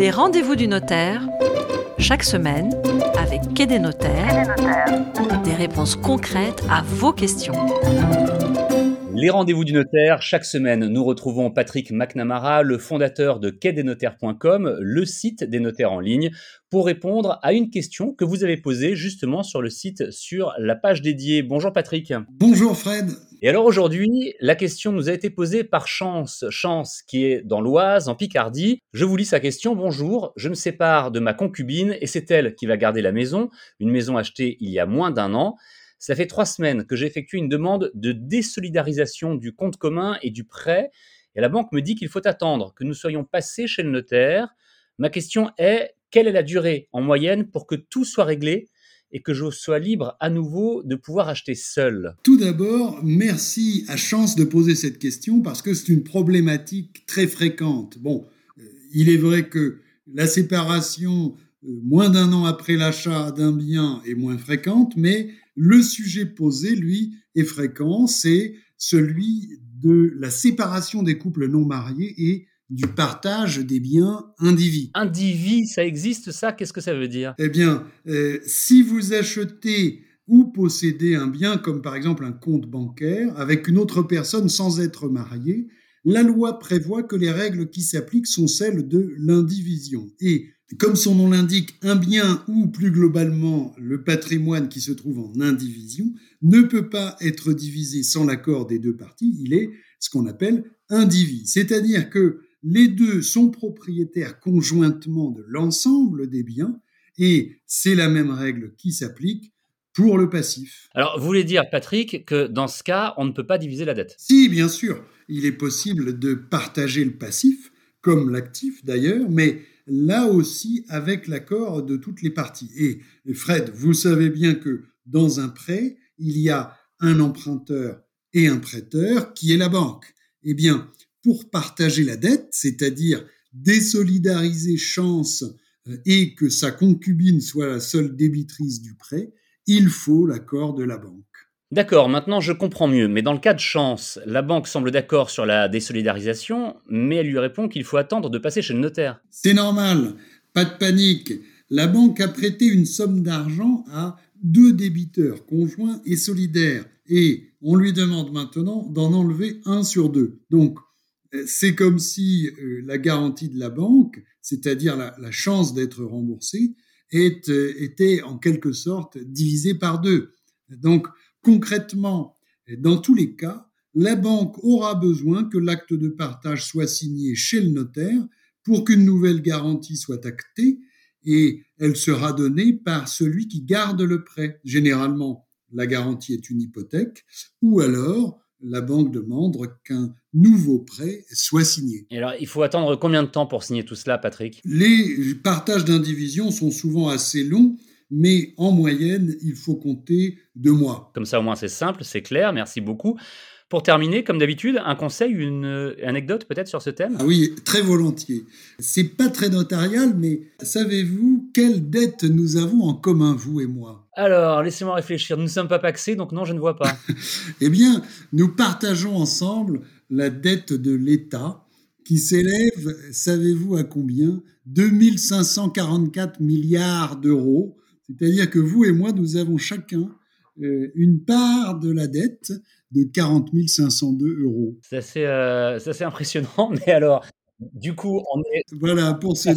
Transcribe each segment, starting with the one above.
Les rendez-vous du notaire, chaque semaine, avec Quai des notaires, des réponses concrètes à vos questions. Les rendez-vous du notaire, chaque semaine, nous retrouvons Patrick McNamara, le fondateur de quai-des-notaires.com, le site des notaires en ligne, pour répondre à une question que vous avez posée justement sur le site, sur la page dédiée. Bonjour Patrick. Bonjour Fred. Et alors aujourd'hui, la question nous a été posée par Chance, Chance qui est dans l'Oise, en Picardie. Je vous lis sa question. Bonjour, je me sépare de ma concubine et c'est elle qui va garder la maison, une maison achetée il y a moins d'un an. Ça fait trois semaines que j'ai effectué une demande de désolidarisation du compte commun et du prêt. Et la banque me dit qu'il faut attendre que nous soyons passés chez le notaire. Ma question est, quelle est la durée en moyenne pour que tout soit réglé et que je sois libre à nouveau de pouvoir acheter seul? Tout d'abord, merci à Chance de poser cette question parce que c'est une problématique très fréquente. Bon, euh, il est vrai que la séparation euh, moins d'un an après l'achat d'un bien est moins fréquente, mais le sujet posé, lui, est fréquent, c'est celui de la séparation des couples non mariés et du partage des biens indivis. Indivis, ça existe ça? Qu'est-ce que ça veut dire? Eh bien, euh, si vous achetez ou possédez un bien comme par exemple un compte bancaire avec une autre personne sans être marié, la loi prévoit que les règles qui s'appliquent sont celles de l'indivision. Et comme son nom l'indique, un bien ou plus globalement le patrimoine qui se trouve en indivision ne peut pas être divisé sans l'accord des deux parties, il est ce qu'on appelle indivis. C'est-à-dire que les deux sont propriétaires conjointement de l'ensemble des biens et c'est la même règle qui s'applique pour le passif. Alors, vous voulez dire, Patrick, que dans ce cas, on ne peut pas diviser la dette? Si, bien sûr, il est possible de partager le passif, comme l'actif d'ailleurs, mais là aussi avec l'accord de toutes les parties. Et Fred, vous savez bien que dans un prêt, il y a un emprunteur et un prêteur qui est la banque. Eh bien, pour partager la dette, c'est-à-dire désolidariser chance euh, et que sa concubine soit la seule débitrice du prêt, il faut l'accord de la banque. D'accord, maintenant je comprends mieux, mais dans le cas de chance, la banque semble d'accord sur la désolidarisation, mais elle lui répond qu'il faut attendre de passer chez le notaire. C'est normal, pas de panique. La banque a prêté une somme d'argent à deux débiteurs conjoints et solidaires, et on lui demande maintenant d'en enlever un sur deux. Donc, c'est comme si euh, la garantie de la banque, c'est-à-dire la, chance d'être remboursé, euh, était en quelque sorte divisée par deux. Donc, Concrètement, dans tous les cas, la banque aura besoin que l'acte de partage soit signé chez le notaire pour qu'une nouvelle garantie soit actée et elle sera donnée par celui qui garde le prêt. Généralement, la garantie est une hypothèque ou alors la banque demande qu'un nouveau prêt soit signé. Et alors, il faut attendre combien de temps pour signer tout cela, Patrick? Les partages d'indivision sont souvent assez longs mais en moyenne, il faut compter deux mois. Comme ça, au moins, c'est simple, c'est clair. Merci beaucoup. Pour terminer, comme d'habitude, un conseil, une euh, anecdote peut-être sur ce thème? Ah oui, très volontiers. C'est pas très notarial, mais savez-vous quelle dette nous avons en commun, vous et moi? Alors, laissez-moi réfléchir. Nous ne sommes pas paxés, donc non, je ne vois pas. eh bien, nous partageons ensemble la dette de l'État qui s'élève, savez-vous à combien? 2544 milliards d'euros c'est-à-dire que vous et moi, nous avons chacun euh, une part de la dette de 40 502 euros. C'est assez, euh, assez, impressionnant, mais alors, du coup, on est... Voilà, pour se,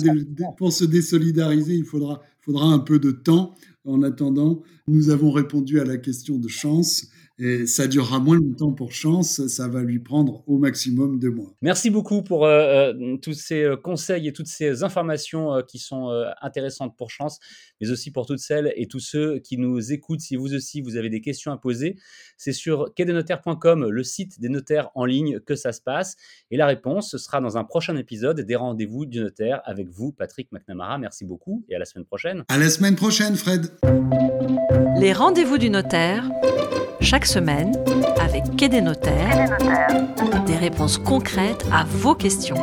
pour se désolidariser, il faudra, faudra un peu de temps. En attendant, nous avons répondu à la question de chance. Et ça durera moins longtemps pour chance, ça va lui prendre au maximum deux mois. Merci beaucoup pour euh, euh, tous ces euh, conseils et toutes ces informations qui sont intéressantes pour chance, mais aussi pour toutes celles et tous ceux qui nous écoutent. Si vous aussi vous avez des questions à poser, c'est sur quai-des-notaires.com, le site des notaires en ligne, que ça se passe. Et la réponse sera dans un prochain épisode des rendez-vous du notaire avec vous, Patrick McNamara. Merci beaucoup et à la semaine prochaine. À la semaine prochaine, Fred. Les rendez-vous du notaire chaque semaine, avec Quai des notaires, des réponses concrètes à vos questions.